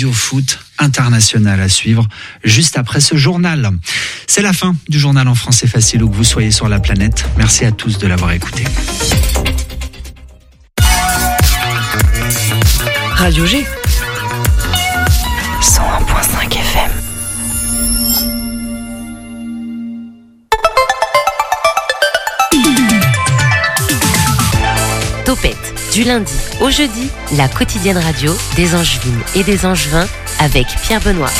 Radio Foot international à suivre juste après ce journal. C'est la fin du journal en français facile où que vous soyez sur la planète. Merci à tous de l'avoir écouté. Radio G. lundi au jeudi, la quotidienne radio des Angevines et des Angevins avec Pierre Benoît.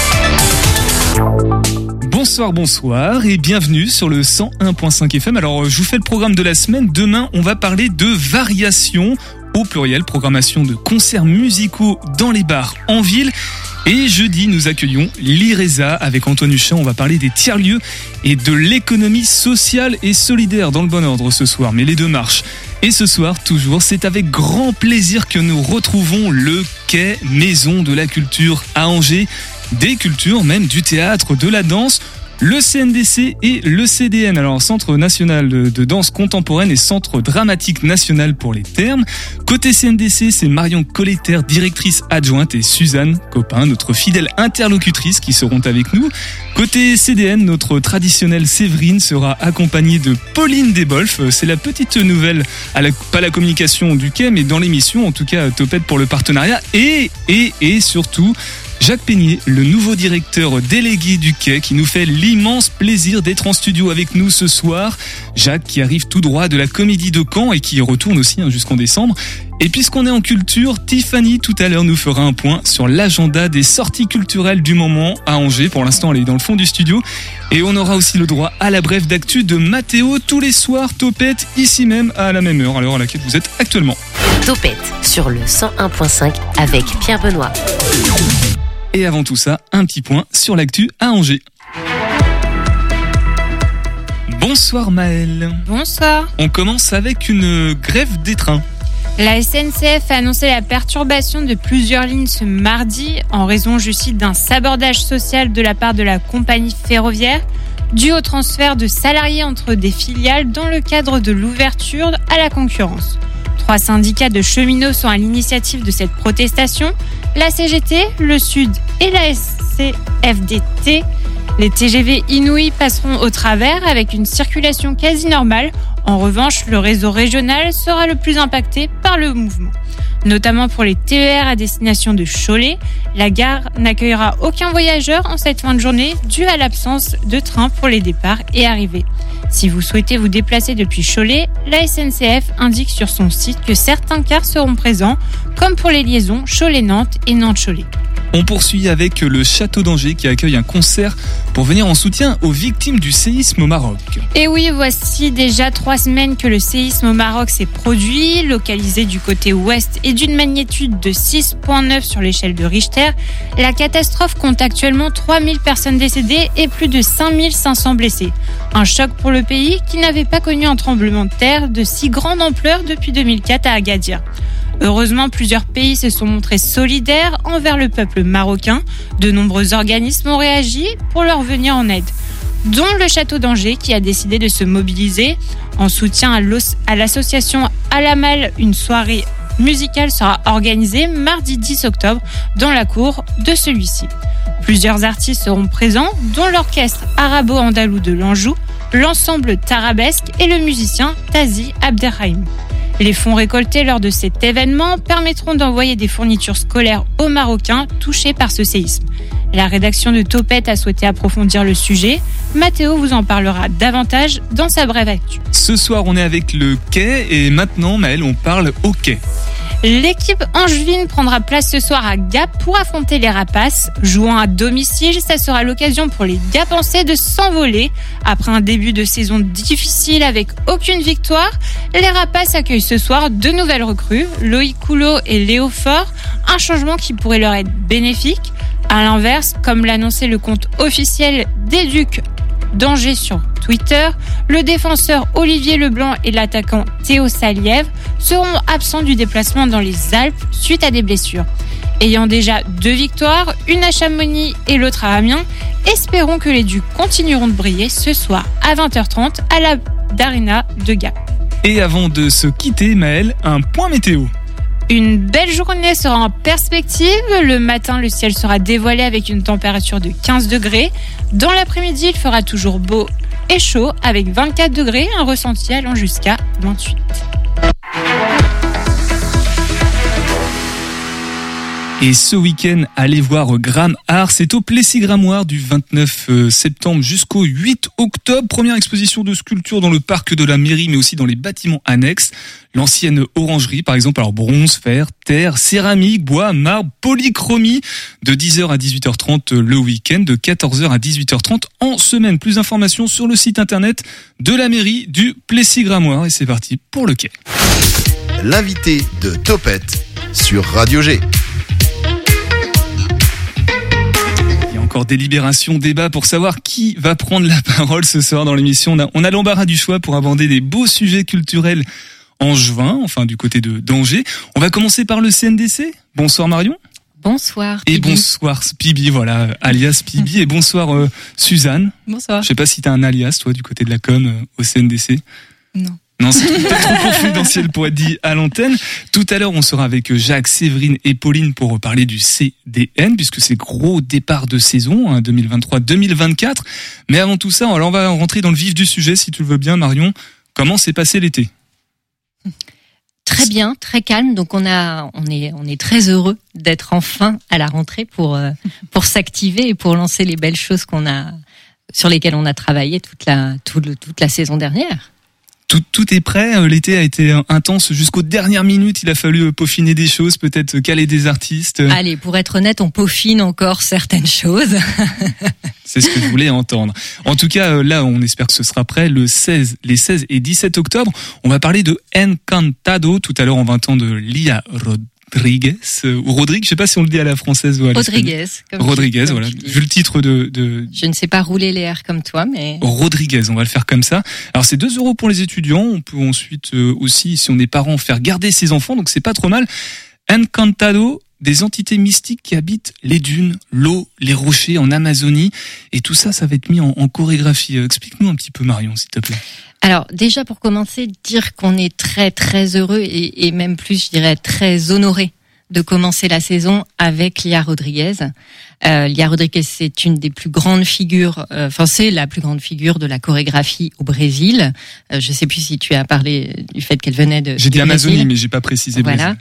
Bonsoir, bonsoir et bienvenue sur le 101.5 FM. Alors, je vous fais le programme de la semaine. Demain, on va parler de variations au pluriel, programmation de concerts musicaux dans les bars en ville. Et jeudi, nous accueillons l'IRESA avec Antoine Huchin. On va parler des tiers-lieux et de l'économie sociale et solidaire dans le bon ordre ce soir. Mais les deux marches. Et ce soir, toujours, c'est avec grand plaisir que nous retrouvons le Quai Maison de la Culture à Angers. Des cultures, même du théâtre, de la danse le CNDC et le CDN, alors Centre National de Danse Contemporaine et Centre Dramatique National pour les termes. Côté CNDC, c'est Marion Colletter, directrice adjointe, et Suzanne Copin, notre fidèle interlocutrice, qui seront avec nous. Côté CDN, notre traditionnelle Séverine sera accompagnée de Pauline Desbolf. C'est la petite nouvelle, à la, pas la communication du quai, mais dans l'émission, en tout cas, topette pour le partenariat. Et, et, et surtout, Jacques Peignet, le nouveau directeur délégué du quai, qui nous fait l'immense plaisir d'être en studio avec nous ce soir. Jacques qui arrive tout droit de la comédie de Caen et qui retourne aussi hein, jusqu'en décembre. Et puisqu'on est en culture, Tiffany tout à l'heure nous fera un point sur l'agenda des sorties culturelles du moment à Angers. Pour l'instant, elle est dans le fond du studio. Et on aura aussi le droit à la brève d'actu de Mathéo tous les soirs, Topette, ici même à la même heure, à l'heure à laquelle vous êtes actuellement. Topette sur le 101.5 avec Pierre Benoît. Et avant tout ça, un petit point sur l'actu à Angers. Bonsoir Maëlle. Bonsoir. On commence avec une grève des trains. La SNCF a annoncé la perturbation de plusieurs lignes ce mardi en raison, je cite, d'un sabordage social de la part de la compagnie ferroviaire dû au transfert de salariés entre des filiales dans le cadre de l'ouverture à la concurrence. Trois syndicats de cheminots sont à l'initiative de cette protestation, la CGT, le Sud et la SCFDT. Les TGV Inouï passeront au travers avec une circulation quasi normale. En revanche, le réseau régional sera le plus impacté par le mouvement. Notamment pour les TER à destination de Cholet, la gare n'accueillera aucun voyageur en cette fin de journée dû à l'absence de train pour les départs et arrivées. Si vous souhaitez vous déplacer depuis Cholet, la SNCF indique sur son site que certains cars seront présents, comme pour les liaisons Cholet-Nantes et Nantes-Cholet. On poursuit avec le Château d'Angers qui accueille un concert pour venir en soutien aux victimes du séisme au Maroc. Et oui, voici déjà trois semaines que le séisme au Maroc s'est produit, localisé du côté ouest et d'une magnitude de 6.9 sur l'échelle de Richter. La catastrophe compte actuellement 3000 personnes décédées et plus de 5500 blessés. Un choc pour le pays qui n'avait pas connu un tremblement de terre de si grande ampleur depuis 2004 à Agadir. Heureusement, plusieurs pays se sont montrés solidaires envers le peuple marocain. De nombreux organismes ont réagi pour leur venir en aide dont le Château d'Angers qui a décidé de se mobiliser en soutien à l'association Alamal. Une soirée musicale sera organisée mardi 10 octobre dans la cour de celui-ci. Plusieurs artistes seront présents, dont l'orchestre arabo-andalou de l'Anjou, l'ensemble Tarabesque et le musicien Tazi Abderrahim. Les fonds récoltés lors de cet événement permettront d'envoyer des fournitures scolaires aux Marocains touchés par ce séisme. La rédaction de Topette a souhaité approfondir le sujet. Mathéo vous en parlera davantage dans sa brève actu. Ce soir, on est avec le quai et maintenant, Maëlle, on parle au quai. L'équipe angevine prendra place ce soir à Gap pour affronter les Rapaces. Jouant à domicile, ça sera l'occasion pour les Gapensais de s'envoler. Après un début de saison difficile avec aucune victoire, les Rapaces accueillent ce soir deux nouvelles recrues, Loïc Coulot et Léo Fort, un changement qui pourrait leur être bénéfique. À l'inverse, comme l'annonçait le compte officiel des Ducs d'Angers sur Twitter, le défenseur Olivier Leblanc et l'attaquant Théo Salièvre seront absents du déplacement dans les Alpes suite à des blessures. Ayant déjà deux victoires, une à Chamonix et l'autre à Amiens, espérons que les Ducs continueront de briller ce soir à 20h30 à la d'Arena de Gap. Et avant de se quitter, Maël, un point météo. Une belle journée sera en perspective. Le matin, le ciel sera dévoilé avec une température de 15 degrés. Dans l'après-midi, il fera toujours beau et chaud avec 24 degrés, un ressenti allant jusqu'à 28. Et ce week-end, allez voir Gram Art. C'est au Plessis-Gramoire du 29 euh, septembre jusqu'au 8 octobre. Première exposition de sculpture dans le parc de la mairie, mais aussi dans les bâtiments annexes. L'ancienne orangerie, par exemple, alors bronze, fer, terre, céramique, bois, marbre, polychromie, de 10h à 18h30 le week-end, de 14h à 18h30 en semaine. Plus d'informations sur le site internet de la mairie du Plessis-Gramoire. Et c'est parti pour le quai. L'invité de Topette sur Radio G. encore délibération, débat pour savoir qui va prendre la parole ce soir dans l'émission. On a, on a l'embarras du choix pour aborder des beaux sujets culturels en juin, enfin du côté de d'Angers. On va commencer par le CNDC. Bonsoir Marion. Bonsoir. Et bonsoir Pibi, voilà, alias Pibi. et bonsoir euh, Suzanne. Bonsoir. Je sais pas si tu as un alias, toi, du côté de la com euh, au CNDC. Non. Non, c'est trop confidentiel pour être dit à l'antenne. Tout à l'heure, on sera avec Jacques, Séverine et Pauline pour parler du CDN, puisque c'est gros départ de saison, 2023-2024. Hein, Mais avant tout ça, alors on va rentrer dans le vif du sujet, si tu le veux bien, Marion. Comment s'est passé l'été? Très bien, très calme. Donc on a, on est, on est très heureux d'être enfin à la rentrée pour euh, pour s'activer et pour lancer les belles choses qu'on a sur lesquelles on a travaillé toute la toute la saison dernière tout, tout est prêt. Euh, l'été a été intense jusqu'aux dernières minutes. Il a fallu euh, peaufiner des choses, peut-être caler des artistes. Allez, pour être honnête, on peaufine encore certaines choses. C'est ce que je voulais entendre. En tout cas, euh, là, on espère que ce sera prêt le 16, les 16 et 17 octobre. On va parler de Encantado. Tout à l'heure, on va entendre Lia Rod Rodriguez euh, ou Rodrigue, je sais pas si on le dit à la française ou à Rodriguez. Rodriguez, voilà. Vu le titre de, de, Je ne sais pas rouler les R comme toi, mais. Rodriguez, on va le faire comme ça. Alors c'est 2 euros pour les étudiants. On peut ensuite euh, aussi, si on est parent, faire garder ses enfants, donc c'est pas trop mal. Encantado, des entités mystiques qui habitent les dunes, l'eau, les rochers en Amazonie. Et tout ça, ça va être mis en, chorégraphie. Euh, explique-nous un petit peu, Marion, s'il te plaît. Alors déjà pour commencer, dire qu'on est très très heureux et, et, même plus, je dirais, très honoré de commencer la saison avec Lia Rodriguez. Euh, Lia Rodriguez, c'est une des plus grandes figures, euh, enfin c'est la plus grande figure de la chorégraphie au Brésil. Euh, je sais plus si tu as parlé du fait qu'elle venait de. J'ai dit Amazonie, mais j'ai pas précisé. Voilà.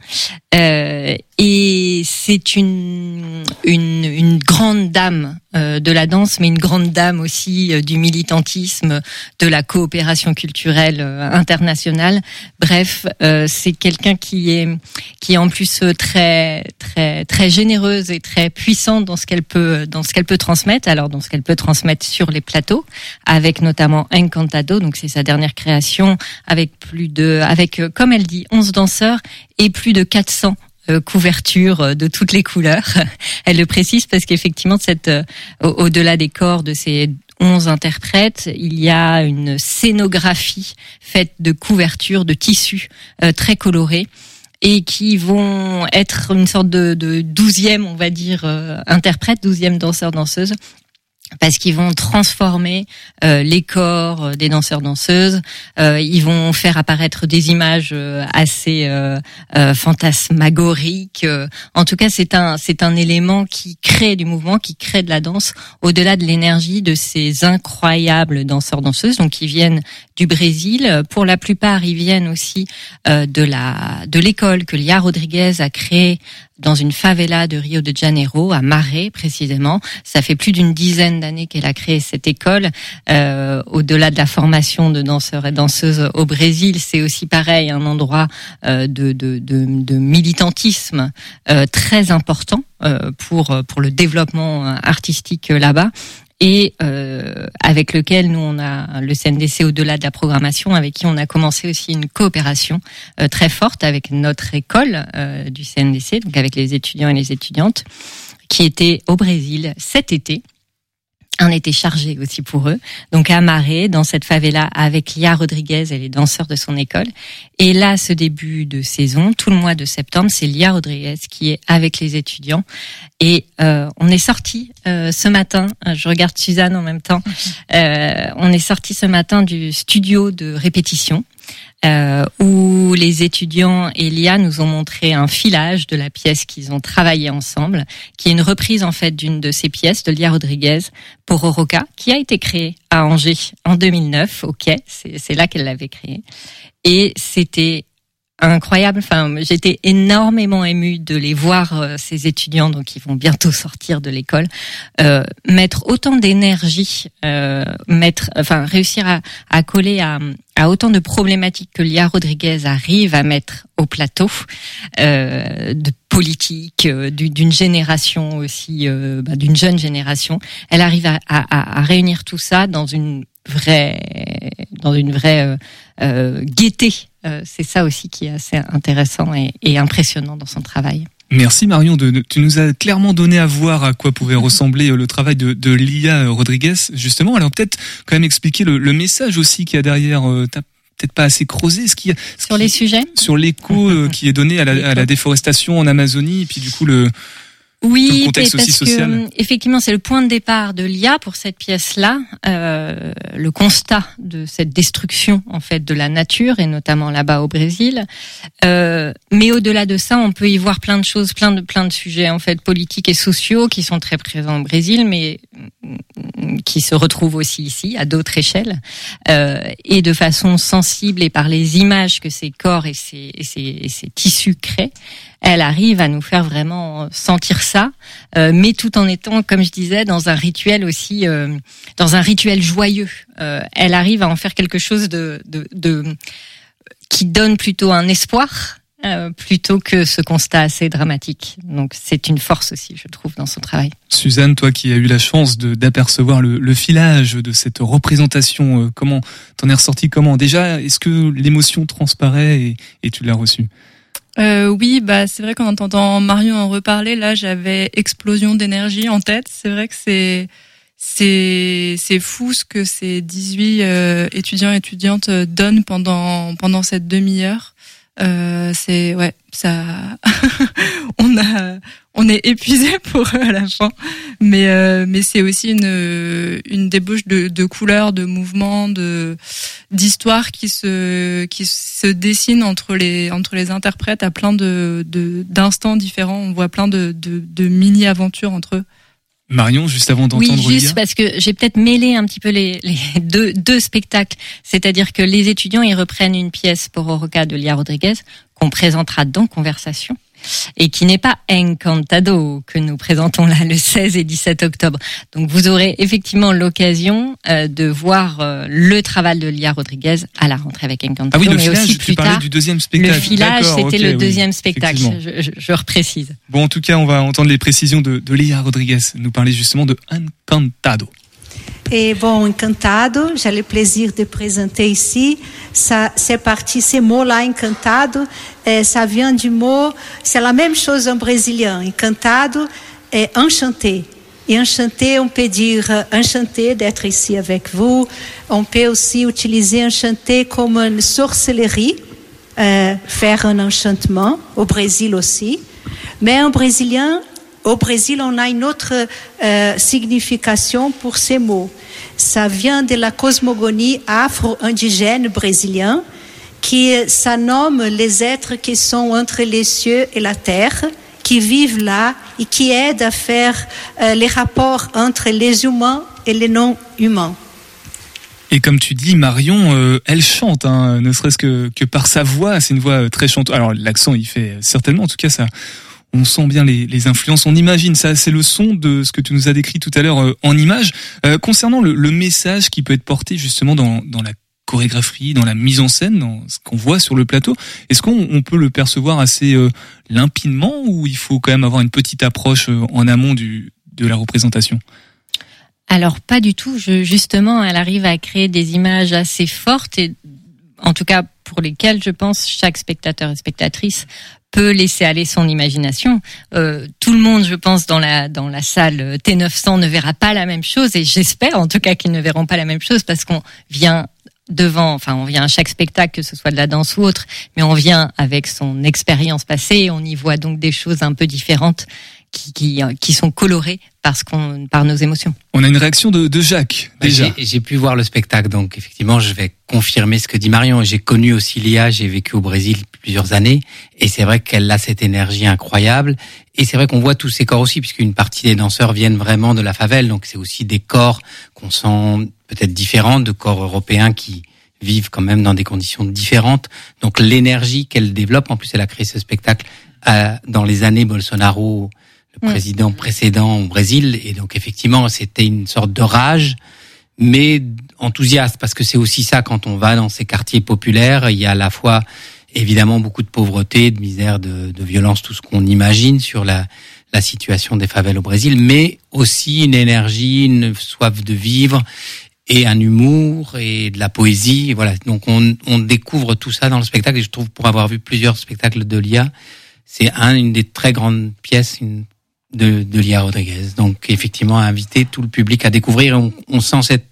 Euh, et c'est une, une, une grande dame euh, de la danse, mais une grande dame aussi euh, du militantisme, de la coopération culturelle internationale. Bref, c'est quelqu'un qui est qui est en plus très très très généreuse et très puissante dans ce qu'elle peut dans ce qu'elle peut transmettre. Alors dans ce qu'elle peut transmettre sur les plateaux, avec notamment Encantado, donc c'est sa dernière création, avec plus de avec comme elle dit 11 danseurs et plus de 400 euh, couvertures euh, de toutes les couleurs. Elle le précise parce qu'effectivement, cette au-delà des corps de ces 11 interprètes, il y a une scénographie faite de couvertures, de tissus euh, très colorés et qui vont être une sorte de, de douzième, on va dire, euh, interprète, douzième danseur-danseuse parce qu'ils vont transformer euh, les corps euh, des danseurs danseuses, euh, ils vont faire apparaître des images euh, assez euh, fantasmagoriques. En tout cas, c'est un c'est un élément qui crée du mouvement, qui crée de la danse au-delà de l'énergie de ces incroyables danseurs danseuses. Donc, ils viennent du Brésil. Pour la plupart, ils viennent aussi de la de l'école que Lia Rodriguez a créée dans une favela de Rio de Janeiro, à Maré précisément. Ça fait plus d'une dizaine d'années qu'elle a créé cette école. Euh, Au-delà de la formation de danseurs et danseuses au Brésil, c'est aussi pareil un endroit euh, de, de, de, de, militantisme euh, très important euh, pour pour le développement artistique là-bas et euh, avec lequel nous on a le CNDC au-delà de la programmation, avec qui on a commencé aussi une coopération euh, très forte avec notre école euh, du CNDC, donc avec les étudiants et les étudiantes, qui étaient au Brésil cet été un été chargé aussi pour eux. Donc à Maré, dans cette favela, avec Lia Rodriguez et les danseurs de son école. Et là, ce début de saison, tout le mois de septembre, c'est Lia Rodriguez qui est avec les étudiants. Et euh, on est sorti euh, ce matin. Je regarde Suzanne en même temps. Euh, on est sorti ce matin du studio de répétition euh, où les étudiants et Lia nous ont montré un filage de la pièce qu'ils ont travaillé ensemble, qui est une reprise en fait d'une de ces pièces de Lia Rodriguez pour Oroca, qui a été créée à Angers en 2009 au Quai. C'est là qu'elle l'avait créée. Et c'était incroyable. Enfin, j'étais énormément émue de les voir euh, ces étudiants, donc ils vont bientôt sortir de l'école, euh, mettre autant d'énergie, euh, mettre, enfin, réussir à, à coller à, autant de problématiques que Lia Rodriguez arrive à mettre au plateau, euh, de politique, d'une génération aussi, bah, d'une jeune génération. Elle arrive à réunir tout ça dans une vraie, dans une vraie gaieté euh, c'est ça aussi qui est assez intéressant et, impressionnant dans son travail. Merci Marion, de, tu nous as clairement donné à voir à quoi pouvait ressembler euh, le travail de, de Lia Rodriguez, justement. Alors peut-être quand même expliquer le, message aussi qu'il y a derrière. Euh, peut-être pas assez creusé. Ce qui, sur les sujets? Sur l'écho qui est donné à la, à la, déforestation en Amazonie, et puis du coup le, oui, parce que effectivement, c'est le point de départ de l'IA pour cette pièce-là, euh, le constat de cette destruction en fait de la nature et notamment là-bas au Brésil. Euh, mais au-delà de ça, on peut y voir plein de choses, plein de plein de sujets en fait politiques et sociaux qui sont très présents au Brésil, mais qui se retrouvent aussi ici à d'autres échelles euh, et de façon sensible et par les images que ces corps et ces, et ces, et ces tissus créent elle arrive à nous faire vraiment sentir ça, euh, mais tout en étant, comme je disais, dans un rituel aussi, euh, dans un rituel joyeux. Euh, elle arrive à en faire quelque chose de, de, de qui donne plutôt un espoir. plutôt que ce constat assez dramatique. Donc c'est une force aussi, je trouve, dans son travail. Suzanne, toi qui as eu la chance d'apercevoir le, le, filage de cette représentation, comment t'en es ressorti Comment? Déjà Est-ce que l'émotion transparaît et, et tu l'as reçue? Euh, oui, bah c'est vrai qu'en entendant Marion en reparler, là j'avais explosion d'énergie en tête. C'est vrai que c'est c'est c'est fou ce que ces 18 euh, étudiants et étudiantes donnent pendant pendant cette demi-heure. Euh, c'est ouais, ça on a on est épuisé pour eux à la fin, mais euh, mais c'est aussi une une débauche de, de couleurs, de mouvements, de d'histoires qui se qui se dessinent entre les entre les interprètes à plein de d'instants différents. On voit plein de de, de mini aventures entre eux. Marion, juste avant d'entendre Oui, juste parce que j'ai peut-être mêlé un petit peu les, les deux, deux spectacles. C'est-à-dire que les étudiants, ils reprennent une pièce pour Oroca de Lia Rodriguez qu'on présentera dans Conversation et qui n'est pas Encantado que nous présentons là le 16 et 17 octobre. Donc vous aurez effectivement l'occasion euh, de voir euh, le travail de Lia Rodriguez à la rentrée avec Encantado. Ah oui, le mais filage, aussi plus tard, du deuxième spectacle. Le filage, c'était le deuxième spectacle. Je, je, je, reprécise. Bon, en tout cas, on va entendre les précisions de, de Lia Rodriguez nous parler justement de Encantado. Et bon, Encantado, j'ai le plaisir de présenter ici. Ça, c'est parti, ce mot-là, Encantado, é, ça vient du mot, c'est la même chose en brésilien. Encantado é enchanté. Et enchanté, on peut dire enchanté d'être ici avec vous. On peut aussi utiliser enchanté comme une sorcellerie, euh, faire un enchantement, au Brésil aussi. Mais en brésilien, au Brésil, on a une autre euh, signification pour ces mots. Ça vient de la cosmogonie afro-indigène brésilienne, qui ça nomme les êtres qui sont entre les cieux et la terre, qui vivent là et qui aident à faire euh, les rapports entre les humains et les non-humains. Et comme tu dis, Marion, euh, elle chante, hein, ne serait-ce que, que par sa voix. C'est une voix très chante. Alors l'accent, il fait certainement, en tout cas, ça, on sent bien les, les, influences, on imagine ça, c'est le son de ce que tu nous as décrit tout à l'heure euh, en image. Euh, concernant le, le, message qui peut être porté justement dans, dans la chorégraphie, dans la mise en scène, dans ce qu'on voit sur le plateau, est-ce qu'on peut le percevoir assez euh, limpidement ou il faut quand même avoir une petite approche en amont du, de la représentation? Alors pas du tout. Je, justement, elle arrive à créer des images assez fortes et en tout cas pour lesquelles je pense chaque spectateur et spectatrice peut laisser aller son imagination. Euh, tout le monde, je pense, dans la dans la salle T900 ne verra pas la même chose et j'espère en tout cas qu'ils ne verront pas la même chose parce qu'on vient devant, enfin on vient à chaque spectacle, que ce soit de la danse ou autre, mais on vient avec son expérience passée, on y voit donc des choses un peu différentes qui, qui, qui sont colorés parce qu'on par nos émotions. On a une réaction de, de Jacques Bah, déjà. J'ai j'ai pu voir le spectacle, donc effectivement, je vais confirmer ce que dit Marion. J'ai connu aussi Lia, j'ai vécu au Brésil plusieurs années, et c'est vrai qu'elle a cette énergie incroyable. Et c'est vrai qu'on voit tous ces corps aussi, puisqu'une partie des danseurs viennent vraiment de la favelle, donc c'est aussi des corps qu'on sent peut-être différents de corps européens qui vivent quand même dans des conditions différentes. Donc l'énergie qu'elle développe, en plus elle a créé ce spectacle euh, dans les années Bolsonaro, le président précédent au Brésil, et donc effectivement c'était une sorte de rage mais enthousiaste parce que c'est aussi ça quand on va dans ces quartiers populaires, il y a à la fois évidemment beaucoup de pauvreté, de misère, de, de violence, tout ce qu'on imagine sur la, la situation des favelles au Brésil, mais aussi une énergie, une soif de vivre et un humour et de la poésie. Voilà, donc on, on découvre tout ça dans le spectacle et je trouve pour avoir vu plusieurs spectacles de Lia, c'est un, une des très grandes pièces, de, de Lia Rodriguez. Donc effectivement, inviter tout le public à découvrir. On, on sent cette,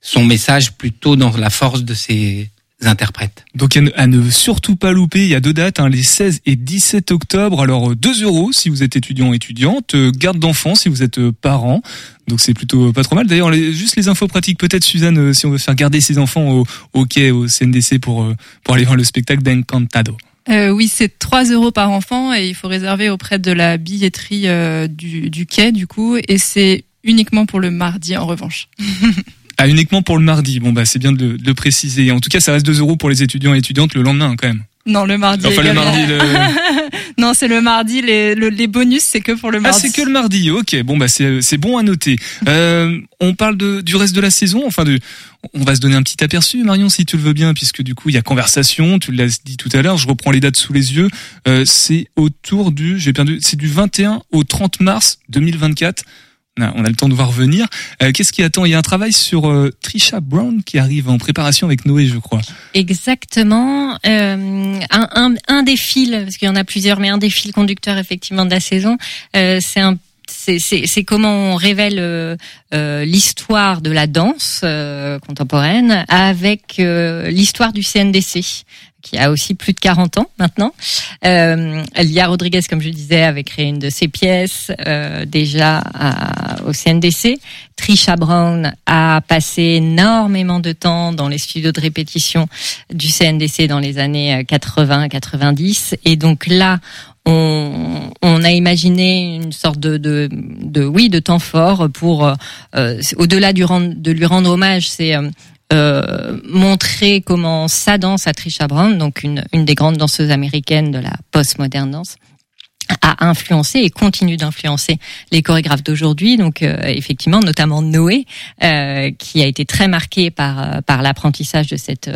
son message plutôt dans la force de ses interprètes. Donc à ne, surtout pas louper, il y a deux dates, hein, les 16 et 17 octobre. Alors euh, 2 euros si vous êtes étudiant étudiante, euh, garde d'enfants si vous êtes euh, parent. Donc c'est plutôt euh, pas trop mal. D'ailleurs, juste les infos pratiques, peut-être Suzanne, euh, si on veut faire garder ses enfants au, au quai, au CNDC pour, euh, pour aller voir le spectacle d'Encantado. Euh, oui, c'est 3 euros par enfant et il faut réserver auprès de la billetterie euh, du, du quai, du coup, et c'est uniquement pour le mardi en revanche. Ah, uniquement pour le mardi. Bon, bah, c'est bien de le, de le préciser. En tout cas, ça reste 2 euros pour les étudiants et étudiantes le lendemain, hein, quand même. Non, le mardi. Enfin, le mardi, le- non, c'est le mardi. Les, le- les bonus, c'est que pour le Ah, mardi. c'est que le mardi. Ok, bon, bah, c'est, c'est bon à noter. Euh, on parle de, du reste de la saison. Enfin, de, on va se donner un petit aperçu, Marion, si tu le veux bien, puisque du coup, il y a conversation. Tu l'as dit tout à l'heure. Je reprends les dates sous les yeux. Euh, c'est autour du, j'ai perdu, c'est du 21 au 30 mars 2024. On a, on a le temps de voir venir. Euh, qu'est-ce qui attend? Il y a un travail sur euh, Trisha Brown qui arrive en préparation avec Noé, je crois. Exactement. Euh, un, un, un des fils, parce qu'il y en a plusieurs, mais un des fils conducteurs effectivement de la saison, euh, c'est un c'est comment on révèle euh, euh, l'histoire de la danse euh, contemporaine avec euh, l'histoire du CNDC qui a aussi plus de 40 ans maintenant. Euh, Lia Rodriguez, comme je disais, avait créé une de ses pièces euh, déjà à- au CNDC. Trisha Brown a passé énormément de temps dans les studios de répétition du CNDC dans les années 80-90. Et donc là, on, on a imaginé une sorte de, de, de oui de temps fort pour euh, au-delà du de lui rendre hommage, c'est euh, euh, montrer comment sa danse à Trisha Brown, donc une, une des grandes danseuses américaines de la postmoderne danse, a influencé et continue d'influencer les chorégraphes d'aujourd'hui. Donc euh, effectivement, notamment Noé, euh, qui a été très marqué par euh, par l'apprentissage de cette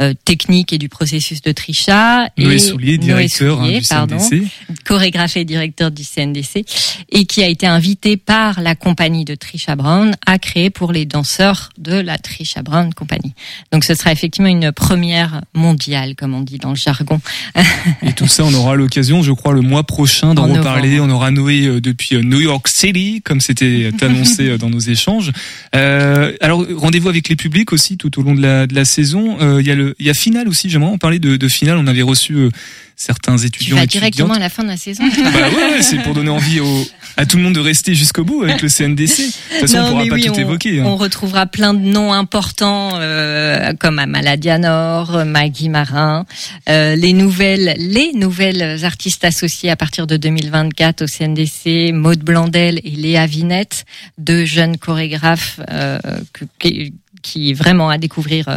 euh, technique et du processus de Trisha. Noé et Soulier, Noé directeur hein, du pardon, CNDC. chorégraphe et directeur du CNDC, et qui a été invité par la compagnie de Trisha Brown à créer pour les danseurs de la Trisha Brown Company. Donc ce sera effectivement une première mondiale, comme on dit dans le jargon. Et tout ça, on aura l'occasion, je crois, le mois prochain d'en En reparler. On aura Noé euh, depuis euh, New York City, comme c'était annoncé euh, dans nos échanges. Euh, alors, rendez-vous avec les publics aussi tout au long de la, de la saison. Euh, Il y a le, il y a finale aussi. J'aimerais en parler de, de finale. On avait reçu euh, certains Tu étudiants. vas étudiantes. directement à la fin de la saison. Bah ouais, ouais, c'est pour donner envie au, à tout le monde de rester jusqu'au bout avec le CNDC. De toute façon, on Non, pourra mais pas oui, tout on, évoquer. hein. on retrouvera plein de noms importants euh, comme Amala Dianor, Maggie Marin, euh, les nouvelles, les nouvelles artistes associées à partir de 2024 au CNDC, Maude Blandel et Léa Vinette, deux jeunes chorégraphes euh, que- qui, qui vraiment à découvrir euh,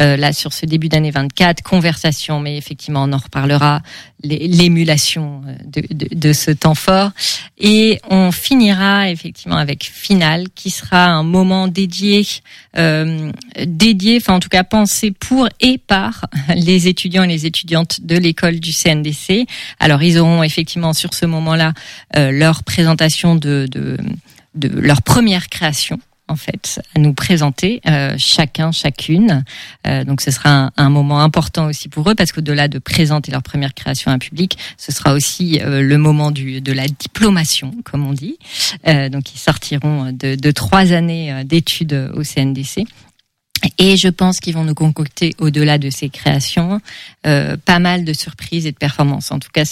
euh, là sur ce début d'année 24. Conversation, mais effectivement on en reparlera. l'é- L'émulation euh, de, de, de ce temps fort. Et on finira effectivement avec Finale, qui sera un moment dédié, euh, dédié, enfin en tout cas pensé pour et par les étudiants et les étudiantes de l'école du CNDC. Alors ils auront effectivement sur ce moment-là euh, leur présentation de, de, de leur première création en fait à nous présenter euh, chacun chacune. Euh, donc ce sera un, moment important aussi pour eux parce qu'au-delà de présenter leur première création à un public ce sera aussi euh, le moment de la diplomation comme on dit. Donc ils sortiront de, de trois années d'études au CNDC et je pense qu'ils vont nous concocter au-delà de ces créations pas mal de surprises et de performances. En tout cas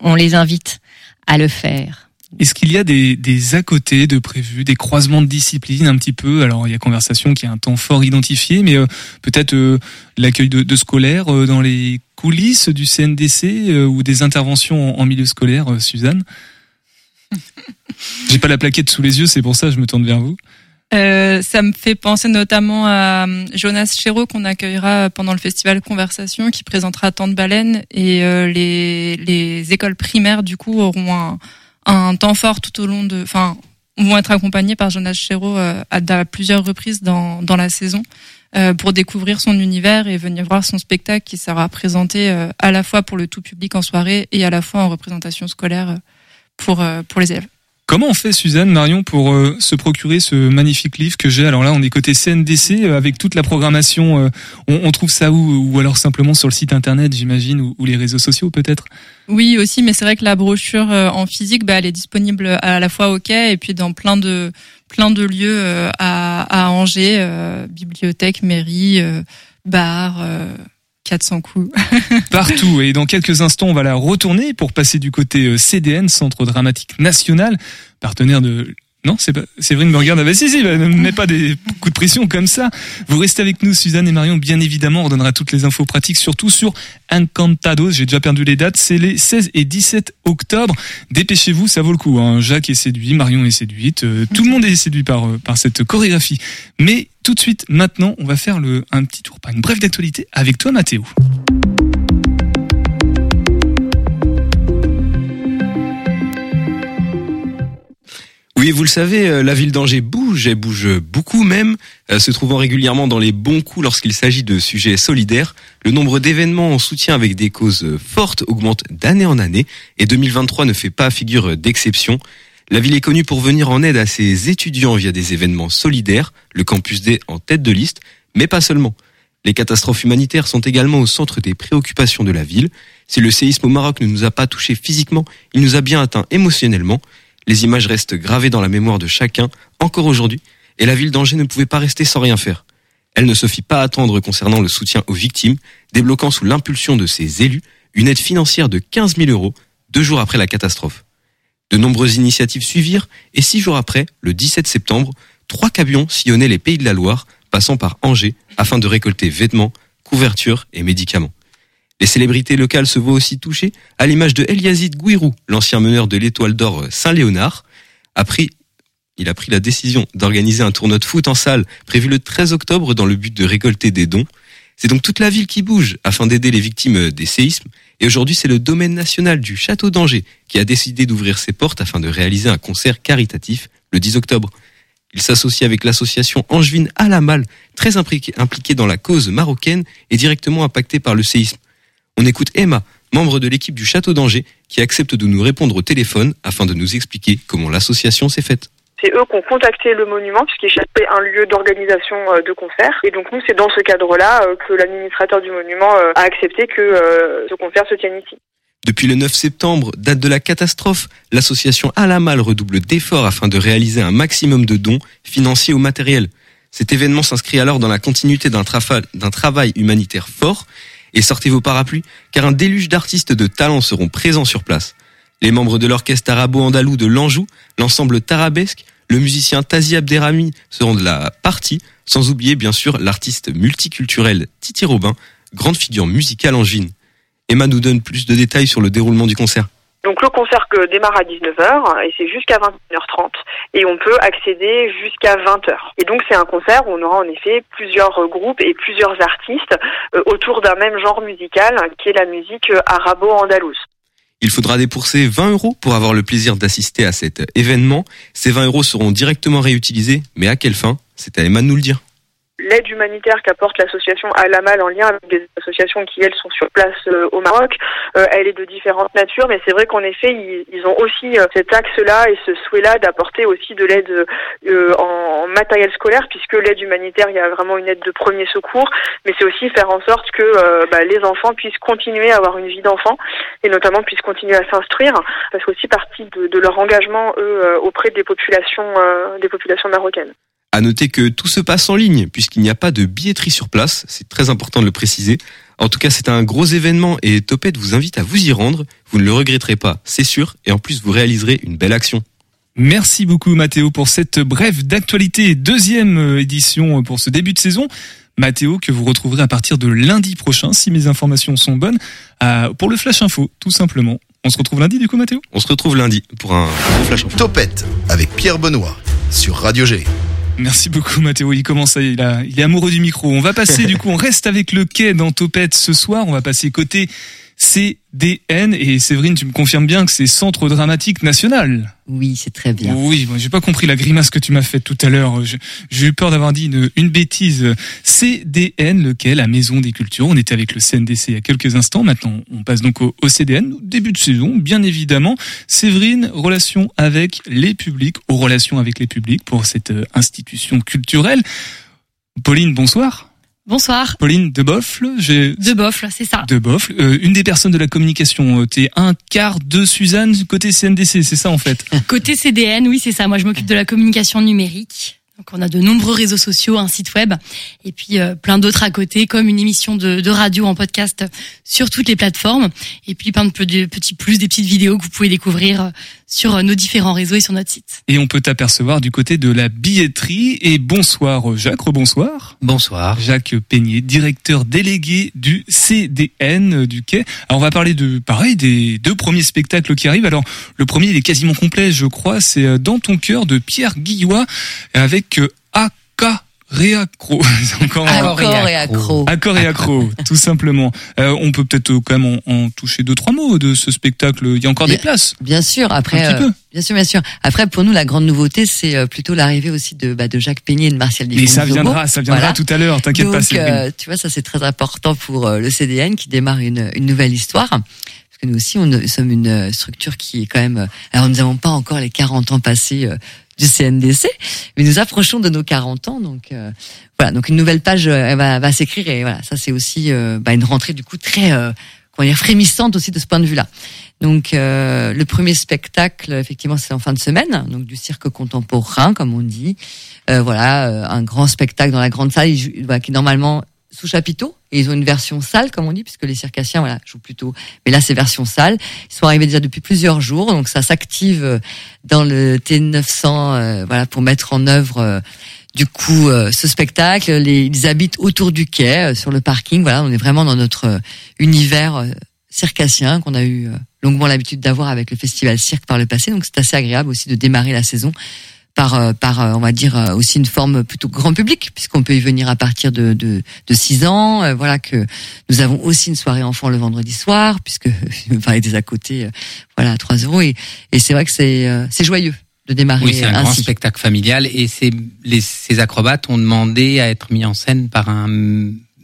on les invite à le faire Est-ce qu'il y a des, des à côté de prévus, des croisements de disciplines un petit peu? Alors il y a conversation qui a un temps fort identifié, mais euh, peut-être euh, l'accueil de, de scolaires euh, dans les coulisses du CNDC ou des interventions en, milieu scolaire, Suzanne? J'ai pas la plaquette sous les yeux, c'est pour ça que je me tourne vers vous. Euh, ça me fait penser notamment à Jonas Chéreau qu'on accueillera pendant le festival Conversation qui présentera Tant de baleines et les, les écoles primaires du coup auront un, un temps fort tout au long de, enfin, vont être accompagnés par Jonas Chéreau euh, à, plusieurs reprises dans, dans la saison euh, pour découvrir son univers et venir voir son spectacle qui sera présenté euh, à la fois pour le tout public en soirée et à la fois en représentation scolaire pour, pour les élèves. Comment on fait, Suzanne, Marion, pour euh, se procurer ce magnifique livre que j'ai? Alors là, on est côté CNDC euh, avec toute la programmation. Euh, on, trouve ça où? Ou alors simplement sur le site internet, j'imagine, ou, les réseaux sociaux peut-être? Oui, aussi, mais c'est vrai que la brochure en physique, bah, elle est disponible à la fois au quai et puis dans plein de plein de lieux à Angers, bibliothèque, mairie, bar 400 coups. Partout. Et dans quelques instants, on va la retourner pour passer du côté euh, CDN, Centre Dramatique National, partenaire de non, c'est pas. Séverine me regarde. Ah bah si si, bah, ne mets pas des coups de pression comme ça. Vous restez avec nous, Suzanne et Marion. Bien évidemment, on donnera toutes les infos pratiques, surtout sur Encantados. J'ai déjà perdu les dates. C'est les 16 et 17 octobre. Dépêchez-vous, ça vaut le coup. Hein. Jacques est séduit, Marion est séduite. Euh, tout le monde est séduit par euh, par cette chorégraphie. Mais tout de suite, maintenant, on va faire le un petit tour, pas une brève d'actualité avec toi, Mathéo. Oui, vous le savez, euh, la ville d'Angers bouge, elle bouge beaucoup même, euh, se trouvant régulièrement dans les bons coups lorsqu'il s'agit de sujets solidaires. Le nombre d'événements en soutien avec des causes fortes augmente d'année en année et 2023 ne fait pas figure d'exception. La ville est connue pour venir en aide à ses étudiants via des événements solidaires, le campus D en tête de liste, mais pas seulement. Les catastrophes humanitaires sont également au centre des préoccupations de la ville. Si le séisme au Maroc ne nous a pas touchés physiquement, il nous a bien atteint émotionnellement. Les images restent gravées dans la mémoire de chacun, encore aujourd'hui, et la ville d'Angers ne pouvait pas rester sans rien faire. Elle ne se fit pas attendre concernant le soutien aux victimes, débloquant sous l'impulsion de ses élus une aide financière de 15 000 euros deux jours après la catastrophe. De nombreuses initiatives suivirent et six jours après, le 17 septembre, trois camions sillonnaient les pays de la Loire, passant par Angers afin de récolter vêtements, couvertures et médicaments. Les célébrités locales se voient aussi touchées, à l'image de Eliazid Gouirou, l'ancien meneur de l'étoile d'or Saint-Léonard. il a pris la décision d'organiser un tournoi de foot en salle prévu le 13 octobre dans le but de récolter des dons. C'est donc toute la ville qui bouge afin d'aider les victimes des séismes. Et aujourd'hui, c'est le domaine national du Château d'Angers qui a décidé d'ouvrir ses portes afin de réaliser un concert caritatif le 10 octobre. Il s'associe avec l'association Angevine à la Malle, très impliquée dans la cause marocaine et directement impactée par le séisme. On écoute Emma, membre de l'équipe du Château d'Angers, qui accepte de nous répondre au téléphone afin de nous expliquer comment l'association s'est faite. C'est eux qui ont contacté le monument puisqu'il cherchait un lieu d'organisation euh, de concert. Et donc nous, c'est dans ce cadre-là euh, que l'administrateur du monument euh, a accepté que ce concert se tienne ici. Depuis le 9 septembre, date de la catastrophe, l'association Alamal redouble d'efforts afin de réaliser un maximum de dons financiers ou matériels. Cet événement s'inscrit alors dans la continuité d'un travail humanitaire fort et sortez vos parapluies, car un déluge d'artistes de talent seront présents sur place. Les membres de l'orchestre arabo-andalou de l'Anjou, l'ensemble Tarabesque, le musicien Tazi Abderrami seront de la partie, sans oublier bien sûr l'artiste multiculturel Titi Robin, grande figure musicale angine. Emma nous donne plus de détails sur le déroulement du concert. Donc le concert démarre à 19h et c'est jusqu'à 21h30 et on peut accéder jusqu'à 20h. Et donc c'est un concert où on aura en effet plusieurs groupes et plusieurs artistes euh, autour d'un même genre musical qui est la musique euh, arabo-andalouse. Il faudra débourser 20 euros pour avoir le plaisir d'assister à cet événement. Ces 20 euros seront directement réutilisés, mais à quelle fin? C'est à Emma de nous le dire l'aide humanitaire qu'apporte l'association Alamal en lien avec des associations qui elles sont sur place euh, au Maroc, euh, elle est de différentes natures, mais c'est vrai qu'en effet ils, ont aussi euh, cet axe-là et ce souhait-là d'apporter aussi de l'aide en, matériel scolaire, puisque l'aide humanitaire il y a vraiment une aide de premier secours, mais c'est aussi faire en sorte que bah, les enfants puissent continuer à avoir une vie d'enfant et notamment puissent continuer à s'instruire, parce que aussi partie de, de, leur engagement eux auprès des populations des populations marocaines. À noter que tout se passe en ligne puisqu'il n'y a pas de billetterie sur place. C'est très important de le préciser. En tout cas, c'est un gros événement et Topette vous invite à vous y rendre. Vous ne le regretterez pas, c'est sûr. Et en plus, vous réaliserez une belle action. Merci beaucoup Mathéo pour cette brève d'actualité, deuxième euh, édition pour ce début de saison. Mathéo que vous retrouverez à partir de lundi prochain, si mes informations sont bonnes, pour le Flash Info, tout simplement. On se retrouve lundi du coup Mathéo On se retrouve lundi pour un gros Flash Info. Topette avec Pierre Benoît sur Radio G. Merci beaucoup Mathéo, il commence à, il, il est amoureux du micro. On va passer du coup, on reste avec le quai dans Topette ce soir, on va passer côté CDN. Et Séverine, tu me confirmes bien que c'est Centre Dramatique National. Oui, c'est très bien. Oui, j'ai pas compris la grimace que tu m'as faite tout à l'heure. J'ai eu peur d'avoir dit une, une, bêtise. CDN, lequel la Maison des Cultures. On était avec le CNDC il y a quelques instants. Maintenant, on passe donc au, au CDN, début de saison, bien évidemment. Séverine, relation avec les publics, aux relations avec les publics pour cette euh, institution culturelle. Pauline, bonsoir. Bonsoir. Pauline De Boffle. De Boffle, c'est ça. De Boffle. Euh, une des personnes de la communication. Euh, T'es un quart de Suzanne côté CNDC, c'est ça en fait Côté CDN, oui, c'est ça. Moi, je m'occupe de la communication numérique. Donc on a de nombreux réseaux sociaux, un site web et puis euh, plein d'autres à côté, comme une émission de, de, radio en podcast sur toutes les plateformes et puis plein de, petits plus, des petites vidéos que vous pouvez découvrir euh, sur euh, nos différents réseaux et sur notre site. Et on peut t'apercevoir du côté de la billetterie. Et bonsoir Jacques, rebonsoir. Bonsoir. Jacques Peignet, directeur délégué du CDN du Quai. Alors on va parler de pareil des deux premiers spectacles qui arrivent. Alors le premier il est quasiment complet, je crois, c'est Dans ton cœur de Pierre Guillois avec avec AK Réacro. Encore Accord et accro. Accord et accro, tout simplement. Euh, on peut peut-être quand même en, toucher deux trois mots de ce spectacle. Il y a encore des places. Bien sûr. Après, Un petit peu. bien sûr, bien sûr. Après, pour nous, la grande nouveauté, c'est euh, plutôt l'arrivée aussi de bah, de Jacques Peignet et de Martial Mais ça viendra, ça viendra tout à l'heure. T'inquiète pas. Euh, tu vois, ça c'est très important pour le CDN qui démarre une, une nouvelle histoire parce que nous aussi, on, nous sommes une structure qui est quand même. Alors, nous n'avons pas encore les 40 ans passés du CNDC, mais nous approchons de nos 40 ans, donc euh, voilà, donc une nouvelle page euh, va, va s'écrire et voilà, ça c'est aussi euh, bah, une rentrée du coup très comment dire frémissante aussi de ce point de vue-là. Donc le premier spectacle, effectivement, c'est en fin de semaine, donc du cirque contemporain, comme on dit. voilà, un grand spectacle dans la grande salle qui normalement sous chapiteau et ils ont une version salle comme on dit puisque les circassiens voilà jouent plutôt mais là c'est version salle ils sont arrivés déjà depuis plusieurs jours donc ça s'active euh, dans le T900 euh, voilà pour mettre en œuvre euh, du coup ce spectacle. Les, ils habitent autour du quai sur le parking voilà on est vraiment dans notre univers circassien qu'on a eu longuement l'habitude d'avoir avec le festival cirque par le passé. Donc c'est assez agréable aussi de démarrer la saison par euh, par euh, on va dire euh, aussi une forme plutôt grand public puisqu'on peut y venir à partir de de, de 6 ans. Voilà que nous avons aussi une soirée enfant le vendredi soir puisque va des à côté voilà à 3 euros. Et et c'est vrai que c'est c'est joyeux de démarrer oui c'est un ainsi. grand spectacle familial. Et c'est les ces acrobates ont demandé à être mis en scène par un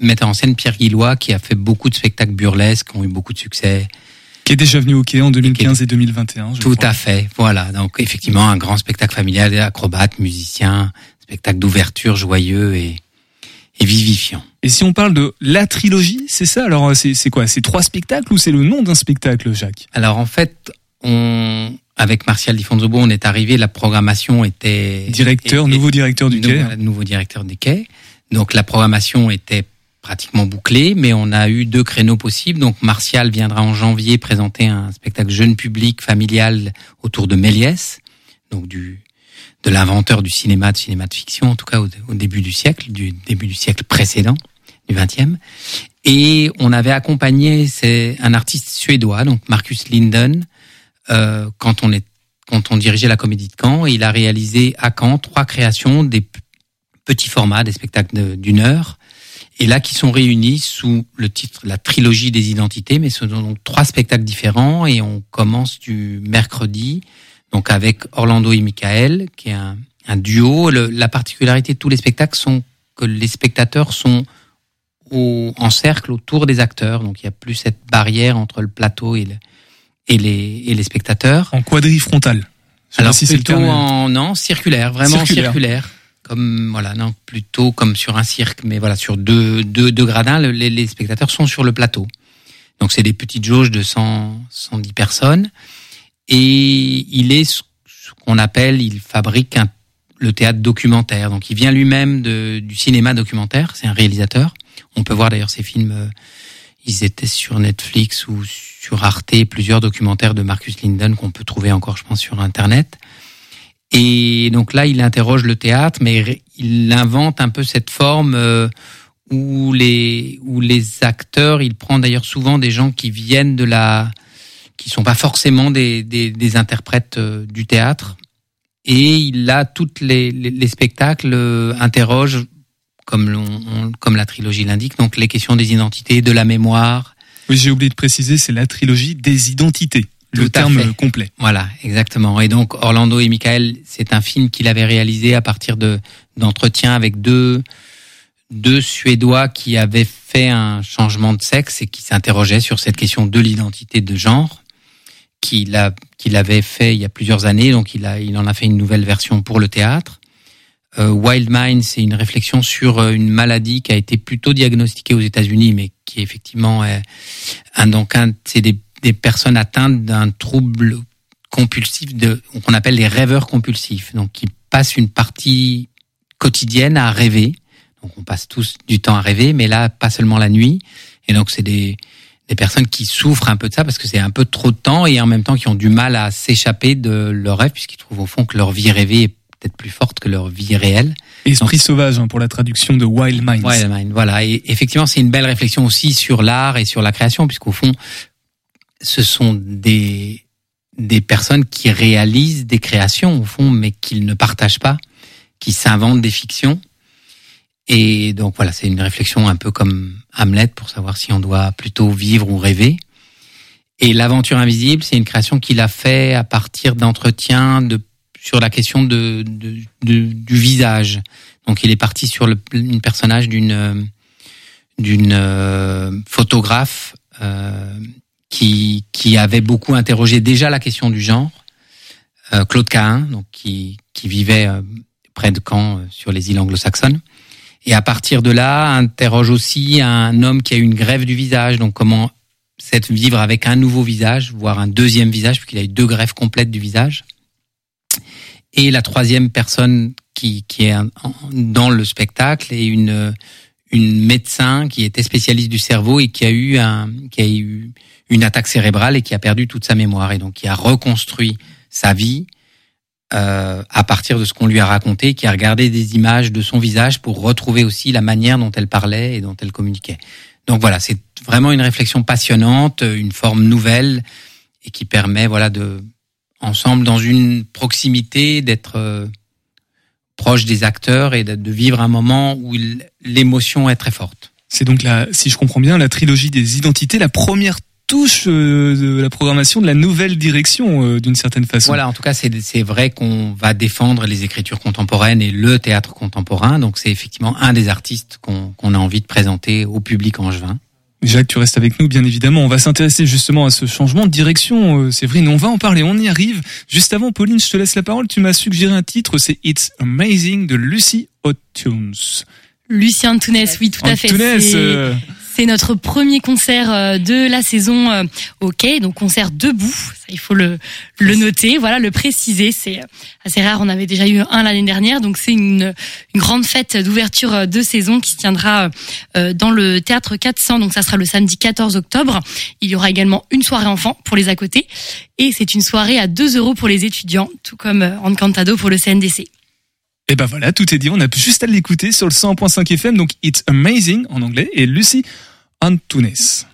metteur en scène Pierre Guillois qui a fait beaucoup de spectacles burlesques qui ont eu beaucoup de succès qui est déjà venu au quai en 2015 et 2021. Tout à fait, voilà. Donc effectivement, un grand spectacle familial, acrobate, musicien, spectacle d'ouverture joyeux et, et vivifiant. Et si on parle de la trilogie, c'est ça? Alors c'est quoi? C'est trois spectacles ou c'est le nom d'un spectacle, Jacques? Alors en fait, on avec Martial Di Fonzobo, on est arrivé, la programmation était directeur, nouveau directeur du quai, nouveau directeur du quai. Donc la programmation était pratiquement bouclé, mais on a eu deux créneaux possibles. Donc Martial viendra en janvier présenter un spectacle jeune public familial autour de Méliès, donc du de l'inventeur du cinéma, de cinéma de fiction, en tout cas au, début du siècle, du début du siècle précédent, du XXe. Et on avait accompagné c'est un artiste suédois, donc Marcus Linden, euh, quand on est quand on dirigeait la Comédie de Caen. Il a réalisé à Caen trois créations, des petits formats, des spectacles d'une heure, et là qui sont réunis sous le titre La trilogie des identités, mais ce sont donc trois spectacles différents et on commence du mercredi, donc avec Orlando et Michael, qui est un, un duo. Le, la particularité de tous les spectacles sont que les spectateurs sont au, en cercle autour des acteurs, donc il y a plus cette barrière entre le plateau et, le, et, les, et les spectateurs. En quadrifrontal. Alors si plutôt en non circulaire, vraiment circulaire. circulaire comme voilà non plutôt comme sur un cirque mais voilà sur deux deux, deux gradins les, les spectateurs sont sur le plateau donc c'est des petites jauges de 100 110 personnes et il est ce qu'on appelle il fabrique un, le théâtre documentaire. Donc il vient lui-même du cinéma documentaire, c'est un réalisateur. On peut voir d'ailleurs ses films, euh, ils étaient sur Netflix ou sur Arte, plusieurs documentaires de Marcus Linden qu'on peut trouver encore, je pense, sur Internet. Et donc là, il interroge le théâtre, mais il invente un peu cette forme euh, où les où les acteurs, il prend d'ailleurs souvent des gens qui viennent de la, qui sont pas forcément des des, des interprètes euh, du théâtre, et il a toutes les, les, spectacles euh, interrogent comme comme la trilogie l'indique, donc les questions des identités, de la mémoire. Oui, j'ai oublié de préciser, c'est la trilogie des identités le terme complet. Voilà, exactement. Et donc Orlando et Michael, c'est un film qu'il avait réalisé à partir de d'entretiens avec deux deux Suédois qui avaient fait un changement de sexe et qui s'interrogeaient sur cette question de l'identité de genre qu'il a qu'il avait fait il y a plusieurs années. Donc il a il en a fait une nouvelle version pour le théâtre. Euh, Wild Mind, c'est une réflexion sur euh, une maladie qui a été plutôt diagnostiquée aux États-Unis, mais qui effectivement est un donc un c'est des des personnes atteintes d'un trouble compulsif de qu'on appelle les rêveurs compulsifs, donc qui passent une partie quotidienne à rêver. Donc on passe tous du temps à rêver, mais là pas seulement la nuit. Et donc c'est des des personnes qui souffrent un peu de ça parce que c'est un peu trop de temps et en même temps qui ont du mal à s'échapper de leur rêve puisqu'ils trouvent au fond que leur vie rêvée est peut-être plus forte que leur vie réelle. Esprit sauvage hein, pour la traduction de Wild Minds. Wild Mind, voilà. Et effectivement, c'est une belle réflexion aussi sur l'art et sur la création puisqu'au fond, ce sont des des personnes qui réalisent des créations au fond, mais qu'ils ne partagent pas, qui s'inventent des fictions. Et donc voilà, c'est une réflexion un peu comme Hamlet pour savoir si on doit plutôt vivre ou rêver. Et l'aventure invisible, c'est une création qu'il a fait à partir d'entretiens de sur la question de, de, du visage. Donc il est parti sur le une personnage d'une d'une euh, photographe euh, qui, qui avait beaucoup interrogé déjà la question du genre. Euh, Claude Cahin, donc qui, qui vivait euh, près de Caen euh, sur les îles anglo-saxonnes. Et à partir de là, interroge aussi un homme qui a eu une grève du visage, donc comment c'est vivre avec un nouveau visage, voire un deuxième visage, puisqu'il a eu deux greffes complètes du visage. Et la troisième personne qui, qui est dans le spectacle est une, une médecin qui était spécialiste du cerveau et qui a eu un, qui a eu une attaque cérébrale et qui a perdu toute sa mémoire et donc qui a reconstruit sa vie euh, à partir de ce qu'on lui a raconté, qui a regardé des images de son visage pour retrouver aussi la manière dont elle parlait et dont elle communiquait. Donc voilà, c'est vraiment une réflexion passionnante, une forme nouvelle et qui permet voilà de ensemble dans une proximité d'être euh, proche des acteurs et de vivre un moment où l'émotion est très forte. C'est donc la, si je comprends bien, la trilogie des identités, la première touche euh, de la programmation de la nouvelle direction euh, d'une certaine façon. Voilà, en tout cas, c'est vrai qu'on va défendre les écritures contemporaines et le théâtre contemporain. Donc, c'est effectivement un des artistes qu'on a envie de présenter au public angevin. Jacques, tu restes avec nous, bien évidemment. On va s'intéresser justement à ce changement de direction, euh, c'est vrai, on va en parler, on y arrive. Juste avant, Pauline, je te laisse la parole. Tu m'as suggéré un titre, c'est It's Amazing de Lucy Tunes. Lucien Tounès, oui, tout à fait. C'est notre premier concert euh, de la saison euh, au Quai, donc concert debout. Ça, il faut le, le noter, voilà, le préciser. C'est assez rare. On avait déjà eu un l'année dernière, donc c'est une, une grande fête d'ouverture de saison qui se tiendra euh, dans le théâtre 400. Donc ça sera le samedi 14 octobre. Il y aura également une soirée enfant pour les à côté, et c'est une soirée à 2 euros pour les étudiants, tout comme Encantado pour le CNDC. Et ben voilà, tout est dit. On a juste à l'écouter sur le 100.5 FM, donc It's Amazing en anglais, et Lucy Antunes.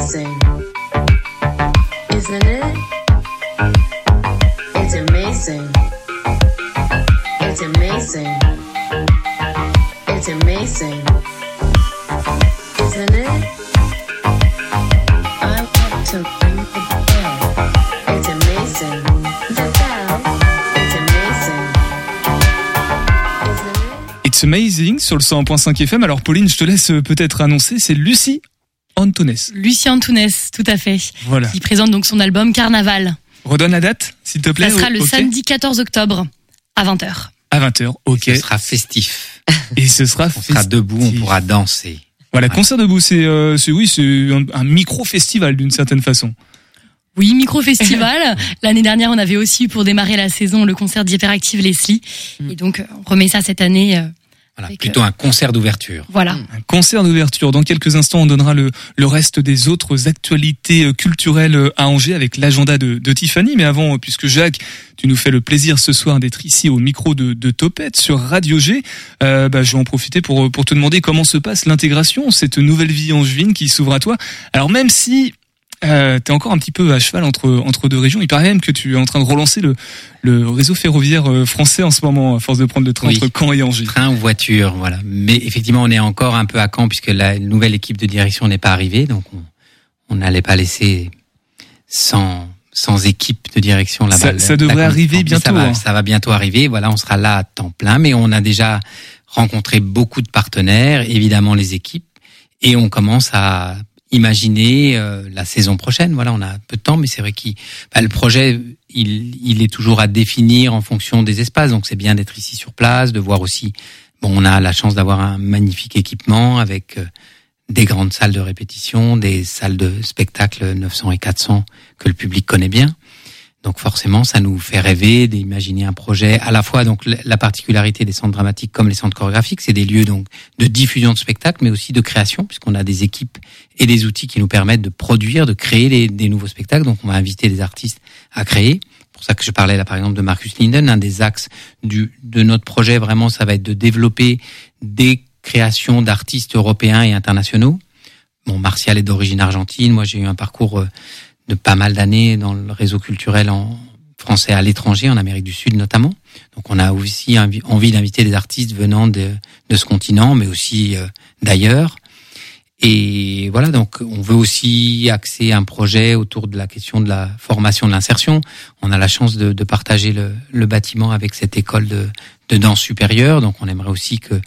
amazing. It's amazing. It's amazing. It's amazing. It's amazing. It's Amazing sur le 101.5 FM. Alors Pauline, je te laisse euh, peut-être annoncer, c'est Lucie Antones. Lucien Tounès, tout à fait. Voilà. Qui présente donc son album Carnaval. Redonne la date, s'il te plaît. Ça sera le samedi 14 octobre à 20h. À 20h, ok. Ce sera festif. Et ce sera On sera debout, on pourra danser. Voilà, concert debout, c'est, euh, c'est oui, c'est un, un micro-festival d'une certaine façon. Oui, micro-festival. L'année dernière, on avait aussi eu pour démarrer la saison le concert d'Hyperactive Leslie. Et donc, euh, on remet ça cette année. Euh, Voilà, plutôt un concert d'ouverture. Voilà. Un concert d'ouverture. Dans quelques instants, on donnera le, le reste des autres actualités euh, culturelles euh, à Angers avec l'agenda de, de Tiffany. Mais avant, euh, puisque Jacques, tu nous fais le plaisir ce soir d'être ici au micro de, de Topette sur Radio G, euh, bah, je vais en profiter pour, pour te demander comment se passe l'intégration, cette nouvelle vie angevine qui s'ouvre à toi. Alors même si euh, tu es encore un petit peu à cheval entre, entre deux régions, il paraît même que tu es en train de relancer le, le réseau ferroviaire euh, français en ce moment, à force de prendre le train Oui. entre Caen et Angers. Train ou voiture, voilà. Mais effectivement, on est encore un peu à Caen puisque la nouvelle équipe de direction n'est pas arrivée, donc on on n'allait pas laisser sans sans équipe de direction là-bas. Ça- ça devrait arriver bientôt, Ça va, hein. ça va bientôt arriver. Voilà, on sera là à temps plein, mais on a déjà rencontré beaucoup de partenaires, évidemment les équipes, et on commence à imaginer euh, la saison prochaine. Voilà, on a peu de temps, mais c'est vrai que le projet, il, il est toujours à définir en fonction des espaces. Donc c'est bien d'être ici sur place, de voir aussi. Bon, on a la chance d'avoir un magnifique équipement avec euh, des grandes salles de répétition, des salles de spectacle 900 et 400 que le public connaît bien. Donc forcément, ça nous fait rêver d'imaginer un projet à la fois donc la- la particularité des centres dramatiques comme les centres chorégraphiques, c'est des lieux donc de diffusion de spectacles, mais aussi de création, puisqu'on a des équipes et des outils qui nous permettent de produire, de créer des, des nouveaux spectacles. Donc on va inviter des artistes à créer. C'est pour ça que je parlais là par exemple de Marcus Linden, un des axes du, de notre projet vraiment, ça va être de développer des créations d'artistes européens et internationaux. Bon, Martial est d'origine argentine. Moi, j'ai eu un parcours euh, de pas mal d'années dans le réseau culturel en français à l'étranger, en Amérique du Sud notamment. Donc, on a aussi envi- envie d'inviter des artistes venant de, ce continent, mais aussi euh, d'ailleurs. Et voilà, donc on veut aussi axer un projet autour de la question de la formation de l'insertion. On a la chance de, partager le, bâtiment avec cette école de danse supérieure, donc on aimerait aussi que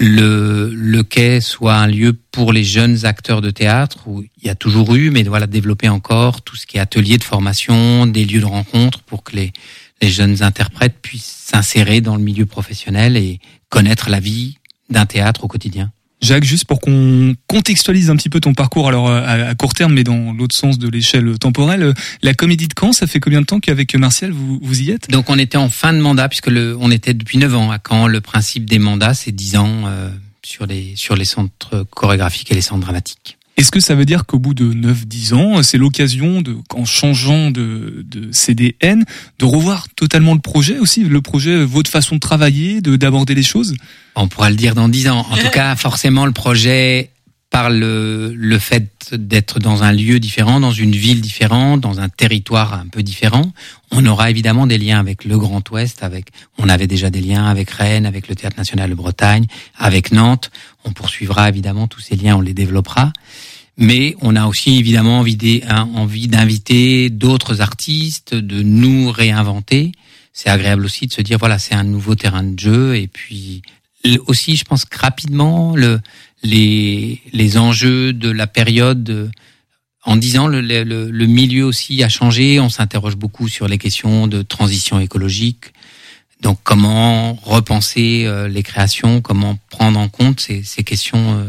le, le quai soit un lieu pour les jeunes acteurs de théâtre où il y a toujours eu, mais voilà, développer encore tout ce qui est atelier de formation, des lieux de rencontre pour que les, les jeunes interprètes puissent s'insérer dans le milieu professionnel et connaître la vie d'un théâtre au quotidien. Jacques, juste pour qu'on contextualise un petit peu ton parcours, alors euh, à, court terme, mais dans l'autre sens de l'échelle temporelle, euh, la comédie de Caen, ça fait combien de temps qu'avec Martial, vous, vous y êtes? Donc on était en fin de mandat puisque le, on était depuis 9 ans à Caen. Le principe des mandats, c'est 10 ans euh, sur les sur les centres chorégraphiques et les centres dramatiques. Est-ce que ça veut dire qu'au bout de 9-10 ans, c'est l'occasion, de, en changeant de, CDN, de revoir totalement le projet aussi, le projet, votre façon de travailler, de d'aborder les choses? On pourra le dire dans 10 ans. En tout cas, forcément, le projet par le, le fait d'être dans un lieu différent, dans une ville différente, dans un territoire un peu différent, on aura évidemment des liens avec le Grand Ouest, avec, on avait déjà des liens avec Rennes, avec le Théâtre National de Bretagne, avec Nantes. On poursuivra évidemment tous ces liens, on les développera. Mais on a aussi évidemment envie hein, d'inviter d'autres artistes, de nous réinventer. C'est agréable aussi de se dire voilà, c'est un nouveau terrain de jeu et puis aussi, je pense que rapidement, le, les, les enjeux de la période, euh, en disant le, le, le- milieu aussi a changé, on s'interroge beaucoup sur les questions de transition écologique. Donc, comment repenser euh, les créations, comment prendre en compte ces, ces questions euh,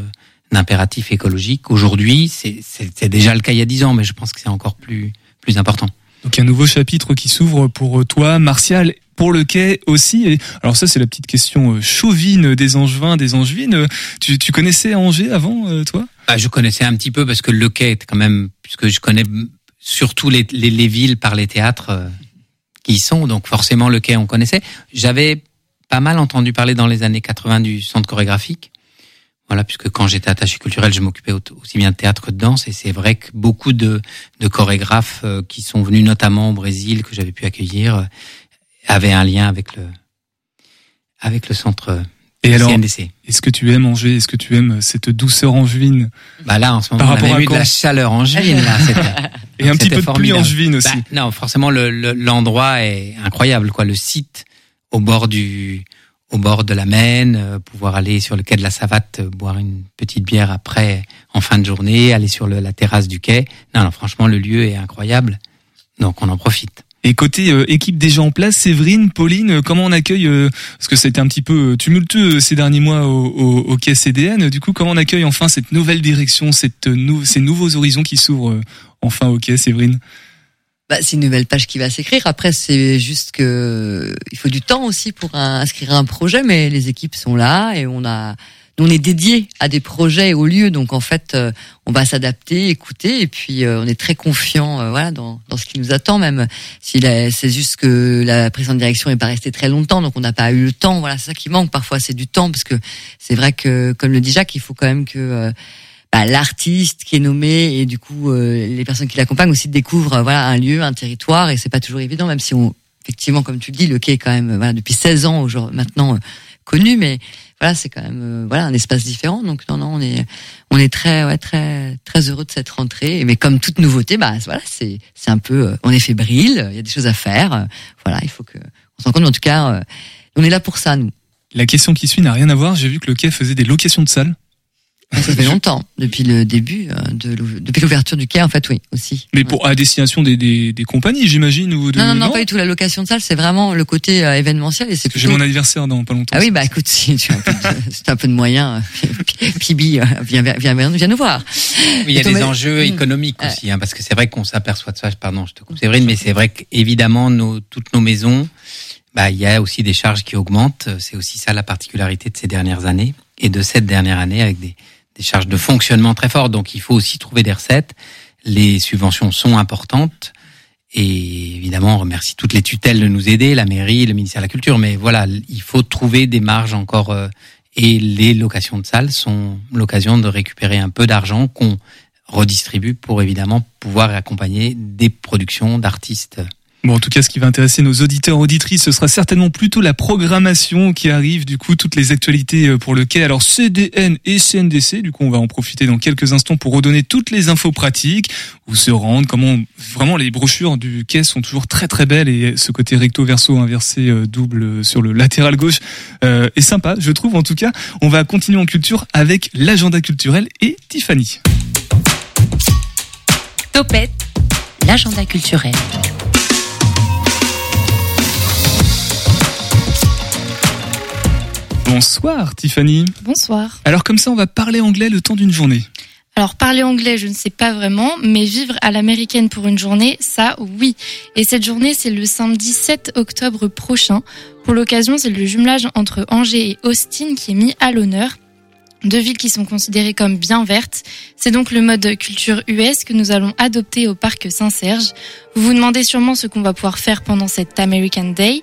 d'impératif écologique. Aujourd'hui, c'est déjà le cas il y a dix ans, mais je pense que c'est encore plus, plus important. Donc un nouveau chapitre qui s'ouvre pour toi, Martial, pour le quai aussi. Alors ça, c'est la petite question euh, chauvine des Angevins, des Angevines. Tu, tu connaissais Angers avant, euh, toi? Bah, je connaissais un petit peu parce que le quai est quand même, puisque je connais surtout les, les, les villes par les théâtres euh, qui y sont, donc forcément le quai on connaissait. J'avais pas mal entendu parler dans les années 80 du centre chorégraphique. Voilà, puisque quand j'étais attaché culturel, je m'occupais au- aussi bien de théâtre que de danse, et c'est vrai que beaucoup de, de chorégraphes qui sont venus notamment au Brésil, que j'avais pu accueillir, avaient un lien avec le avec le centre Et alors, est-ce que tu aimes Angers? Est-ce que tu aimes cette douceur angevine Bah là, en ce moment, Par on a rapport à eu de la chaleur angevine. Là, Et un petit peu de pluie formidable. angevine aussi. Bah, non, forcément, le- le- l'endroit est incroyable. Quoi, le site au bord du, au bord de la Maine, euh, pouvoir aller sur le quai de la Savate, euh, boire une petite bière après, en fin de journée, aller sur le- la terrasse du quai. Non, non, franchement, le lieu est incroyable. Donc, on en profite. Et côté euh, équipe déjà en place, Séverine, Pauline, euh, comment on accueille euh, Parce que été un petit peu euh, tumultueux euh, ces derniers mois au, au, au CDN. Du coup, comment on accueille enfin cette nouvelle direction, cette ces nouveaux horizons qui s'ouvrent enfin au quai, Séverine? Bah, c'est une nouvelle page qui va s'écrire. Après, c'est juste que il faut du temps aussi pour inscrire un projet, mais les équipes sont là et on a, on est dédié à des projets et aux lieux. Donc en fait, euh, on va s'adapter, écouter, et puis euh, on est très confiant, euh, voilà, dans, dans ce qui nous attend. Même si c'est juste que la précédente direction n'est pas restée très longtemps, donc on n'a pas eu le temps. Voilà, c'est ça qui manque parfois, c'est du temps, parce que c'est vrai que, comme le dit Jacques, il faut quand même que euh, bah, l'artiste qui est nommé et du coup euh, les personnes qui l'accompagnent aussi découvrent euh, voilà un lieu, un territoire et c'est pas toujours évident même si on effectivement comme tu le dis le quai est quand même voilà depuis 16 ans aujourd'hui maintenant euh, connu mais voilà c'est quand même euh, voilà un espace différent. Donc non non on est on est très ouais, très très heureux de cette rentrée. Mais comme toute nouveauté bah voilà c'est c'est un peu euh, on est fébrile il y a des choses à faire. Euh, voilà il faut que on s'en compte. En tout cas on est là pour ça nous. La question qui suit n'a rien à voir. J'ai vu que le quai faisait des locations de salles. Ça fait longtemps depuis le début euh, de depuis l'ouverture du quai en fait oui aussi Mais pour à destination des, des, des compagnies, j'imagine ou de non, non, non, pas du tout. La location de salle, c'est vraiment le côté euh, événementiel et c'est Parce que J'ai plutôt. mon anniversaire dans pas longtemps. Ah oui, bah écoute, si tu as un peu de, un peu de moyens, euh, Pibi, viens, viens, viens, viens nous voir. Oui, il y a des enjeux Mm. économiques aussi, hein, parce que c'est vrai qu'on s'aperçoit de ça. Pardon, je te coupe, Séverine, mais c'est vrai qu'évidemment, nos, toutes nos maisons, bah, il y a aussi des charges qui augmentent. C'est aussi ça la particularité de ces dernières années et de cette dernière année avec des, des charges de fonctionnement très fortes. Donc, il faut aussi trouver des recettes. Les subventions sont importantes. Et évidemment, on remercie toutes les tutelles de nous aider, la mairie, le ministère de la Culture. Mais voilà, il faut trouver des marges encore. euh, et les locations de salles sont l'occasion de récupérer un peu d'argent qu'on redistribue pour évidemment pouvoir accompagner des productions d'artistes. Bon, en tout cas, ce qui va intéresser nos auditeurs auditrices, ce sera certainement plutôt la programmation qui arrive, du coup, toutes les actualités euh, pour le quai. Alors, CDN et CNDC, du coup, on va en profiter dans quelques instants pour redonner toutes les infos pratiques, où se rendre, comment, vraiment, les brochures du quai sont toujours très très belles et ce côté recto verso inversé euh, double euh, sur le latéral gauche est sympa, je trouve, en tout cas. On va continuer en culture avec l'agenda culturel et Tiffany. Topette, l'agenda culturel. Bonsoir, Tiffany. Bonsoir. Alors, comme ça, on va parler anglais le temps d'une journée. Alors parler anglais, je ne sais pas vraiment, mais vivre à l'américaine pour une journée, ça oui. Et cette journée, c'est le samedi 7 octobre prochain. Pour l'occasion, c'est le jumelage entre Angers et Austin qui est mis à l'honneur. Deux villes qui sont considérées comme bien vertes. C'est donc le mode culture US que nous allons adopter au parc Saint-Serge. Vous vous demandez sûrement ce qu'on va pouvoir faire pendant cet American Day.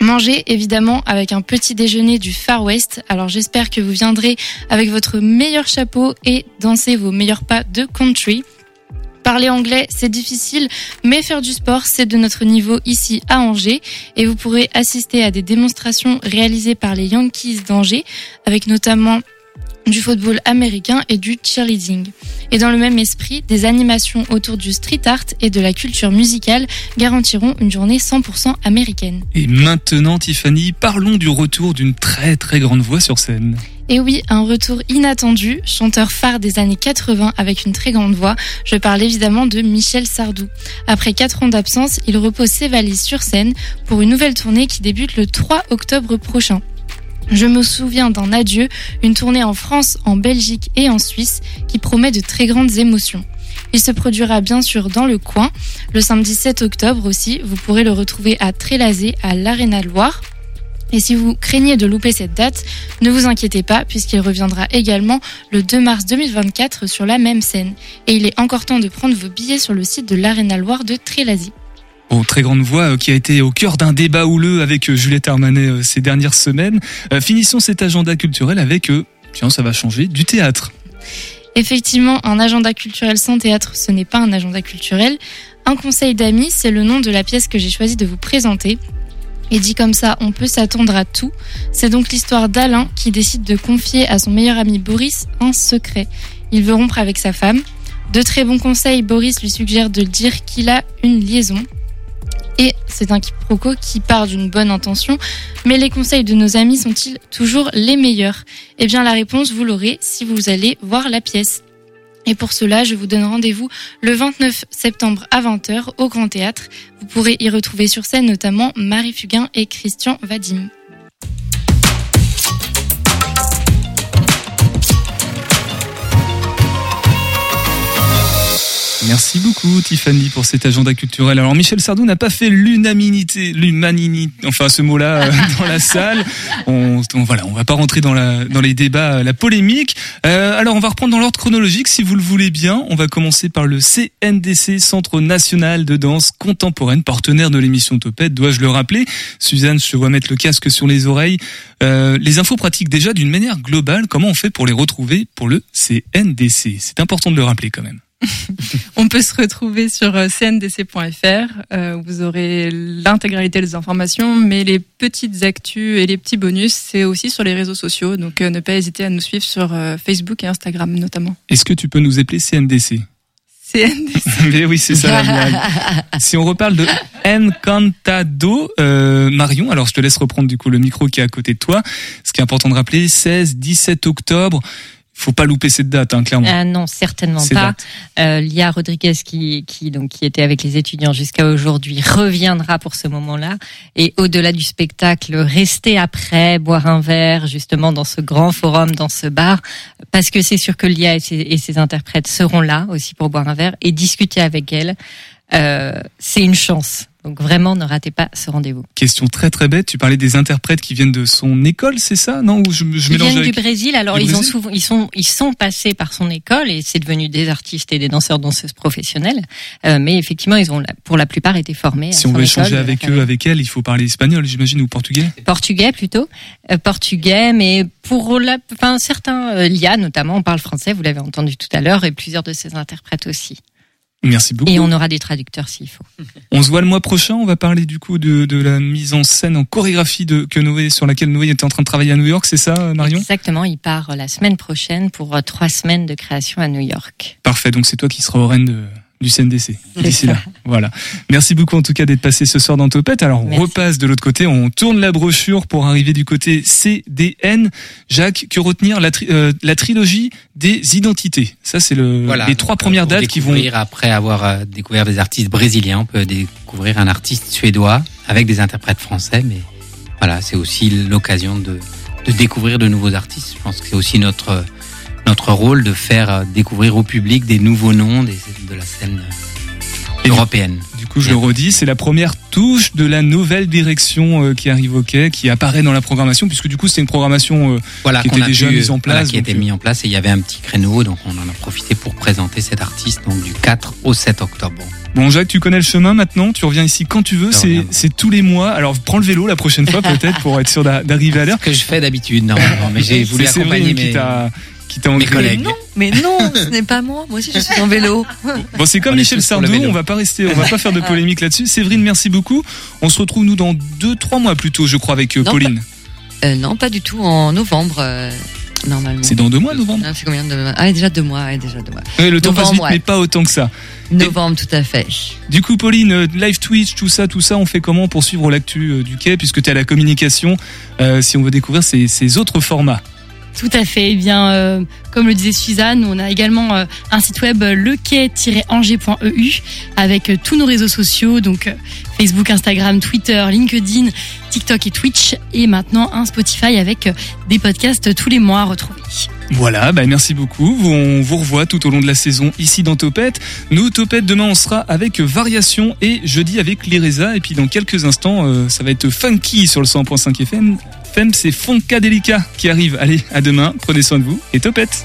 Manger évidemment avec un petit déjeuner du Far West. Alors j'espère que vous viendrez avec votre meilleur chapeau et danser vos meilleurs pas de country. Parler anglais, c'est difficile, mais faire du sport, c'est de notre niveau ici à Angers. Et vous pourrez assister à des démonstrations réalisées par les Yankees d'Angers, avec notamment du football américain et du cheerleading. Et dans le même esprit, des animations autour du street art et de la culture musicale garantiront une journée 100% américaine. Et maintenant, Tiffany, parlons du retour d'une très très grande voix sur scène. Et oui, un retour inattendu, chanteur phare des années 80 avec une très grande voix. Je parle évidemment de Michel Sardou. Après quatre ans d'absence, il repose ses valises sur scène pour une nouvelle tournée qui débute le 3 octobre prochain. Je me souviens d'un adieu, une tournée en France, en Belgique et en Suisse qui promet de très grandes émotions. Il se produira bien sûr dans le coin. Le samedi 7 octobre aussi, vous pourrez le retrouver à Trélazé, à l'Arena Loire. Et si vous craignez de louper cette date, ne vous inquiétez pas puisqu'il reviendra également le 2 mars 2024 sur la même scène. Et il est encore temps de prendre vos billets sur le site de l'Arena Loire de Trélazé. Bon, très grande voix euh, qui a été au cœur d'un débat houleux avec euh, Juliette Armanet euh, ces dernières semaines. Finissons cet agenda culturel avec, tiens, ça va changer, du théâtre. Effectivement, un agenda culturel sans théâtre, ce n'est pas un agenda culturel. Un conseil d'amis, c'est le nom de la pièce que j'ai choisi de vous présenter. Et dit comme ça, on peut s'attendre à tout. C'est donc l'histoire d'Alain qui décide de confier à son meilleur ami Boris un secret. Il veut rompre avec sa femme. De très bons conseils, Boris lui suggère de dire qu'il a une liaison. Et c'est un quiproquo qui part d'une bonne intention, mais les conseils de nos amis sont-ils toujours les meilleurs? Eh bien la réponse, vous l'aurez si vous allez voir la pièce. Et pour cela, je vous donne rendez-vous le 29 septembre à 20h au Grand Théâtre. Vous pourrez y retrouver sur scène notamment Marie Fugain et Christian Vadim. Merci beaucoup Tiffany pour cet agenda culturel. Alors Michel Sardou n'a pas fait l'unanimité, l'humanité, enfin ce mot-là euh, dans la salle. On, on- voilà, on va pas rentrer dans la dans les débats, euh, la polémique. Euh, alors on va reprendre dans l'ordre chronologique si vous le voulez bien. On va commencer par le CNDC, Centre national de danse contemporaine, partenaire de l'émission Topette, dois-je le rappeler. Suzanne, je te vois mettre le casque sur les oreilles. Euh, les infos pratiques déjà d'une manière globale. Comment on fait pour les retrouver pour le CNDC C'est important de le rappeler quand même. On peut se retrouver sur euh, cndc.fr. euh, vous aurez l'intégralité des informations, mais les petites actus et les petits bonus, c'est aussi sur les réseaux sociaux. Donc euh, ne pas hésiter à nous suivre sur euh, Facebook et Instagram notamment. Est-ce que tu peux nous appeler CNDC CNDC. Mais oui, c'est ça la blague. Si on reparle de Encantado, euh, Marion, alors je te laisse reprendre du coup le micro qui est à côté de toi. Ce qui est important de rappeler, 16, 17 octobre. Faut pas louper cette date, hein, clairement. Ah non, certainement Ces pas. Euh, Lia Rodriguez, qui, qui, donc, qui était avec les étudiants jusqu'à aujourd'hui, reviendra pour ce moment-là. Et au-delà du spectacle, rester après, boire un verre, justement, dans ce grand forum, dans ce bar, parce que c'est sûr que Lia et ses, et ses interprètes seront là aussi pour boire un verre et discuter avec elle. Euh, c'est une chance. Donc vraiment, ne ratez pas ce rendez-vous. Question très très bête. Tu parlais des interprètes qui viennent de son école, c'est ça? Non Ou je, je Ils viennent avec... du Brésil, alors Du ils ont souvent, ils sont, ils sont passés par son école et c'est devenu des artistes et des danseurs danseuses professionnels. Euh, mais effectivement, ils ont, pour la plupart, été formés. à Si on son veut école échanger avec la eux, avec elle, il faut parler espagnol, j'imagine, ou portugais Portugais plutôt, Euh, portugais, mais pour la, enfin certains, euh, Lia notamment, on parle français, vous l'avez entendu tout à l'heure, et plusieurs de ses interprètes aussi. Merci beaucoup. Et on aura des traducteurs s'il faut. On se voit le mois prochain. On va parler du coup de, de la mise en scène en chorégraphie de, que Noé, sur laquelle Noé était en train de travailler à New York, c'est ça, Marion? Exactement, il part euh, la semaine prochaine pour euh, trois semaines de création à New York. Parfait. Donc c'est toi qui seras au reine de, du CNDC d'ici là. Voilà. Merci beaucoup en tout cas d'être passé ce soir dans Topette. Alors on Merci. repasse de l'autre côté, on tourne la brochure pour arriver du côté CDN. Jacques, que retenir la, tri- euh, la trilogie des identités? Ça c'est le Voilà. les trois premières pour dates qui vont. découvrir, Après avoir euh, découvert des artistes brésiliens, on peut découvrir un artiste suédois avec des interprètes français. Mais voilà, c'est aussi l'occasion de, de découvrir de nouveaux artistes. Je pense que c'est aussi notre notre rôle de faire euh, découvrir au public des nouveaux noms des, de la scène euh, européenne. Du coup, je le redis, c'est la première touche de la nouvelle direction euh, qui arrive au quai, qui apparaît dans la programmation, puisque du coup, c'est une programmation Voilà, qui qu'on était a déjà pu, mise en voilà, place. qui a donc, été euh, mis en place et il y avait un petit créneau, donc on en a profité pour présenter cet artiste donc du 4 au 7 octobre. Bon, Jacques, tu connais le chemin maintenant. Tu reviens ici quand tu veux. C'est tous les mois. Alors, prends le vélo la prochaine fois peut-être pour être sûr d'a- d'arriver à l'heure. Ce que je fais d'habitude normalement, mais j'ai voulu accompagner qui mes, qui t'a. Non, mais non, ce n'est pas moi. Moi aussi, je suis en vélo. Bon, c'est comme On Michel Sardou. On va pas rester, on va pas faire de polémique là-dessus. Séverine, merci beaucoup. On se retrouve nous dans deux, trois mois plutôt, je crois, avec euh, Non, Pauline. Euh, non, pas du tout. En novembre, euh, normalement. C'est dans deux mois, novembre. Ah, c'est combien de Ah, déjà deux mois. Déjà deux mois. Ouais, le temps passe Novembre, vite, ouais. mais pas autant que ça. Novembre, tout à fait. Du coup, Pauline, live Twitch, tout ça, tout ça, on fait comment pour suivre l'actu euh, du quai, puisque tu es à la communication, euh, si on veut découvrir ces, ces autres formats? Tout à fait. Eh bien, euh, comme le disait Suzanne, on a également euh, un site web euh, lequai-angers.eu avec tous nos réseaux sociaux, donc Facebook, Instagram, Twitter, LinkedIn, TikTok et Twitch, et maintenant un Spotify avec des podcasts tous les mois à retrouver. Voilà, bah merci beaucoup. On vous revoit tout au long de la saison ici dans Topette. Nous, Topette, demain, on sera avec Variation et jeudi avec l'Eresa. Et puis dans quelques instants, ça va être funky sur le 100.5 FM. C'est Fonca Delica qui arrive. Allez, à demain, prenez soin de vous. Et topette.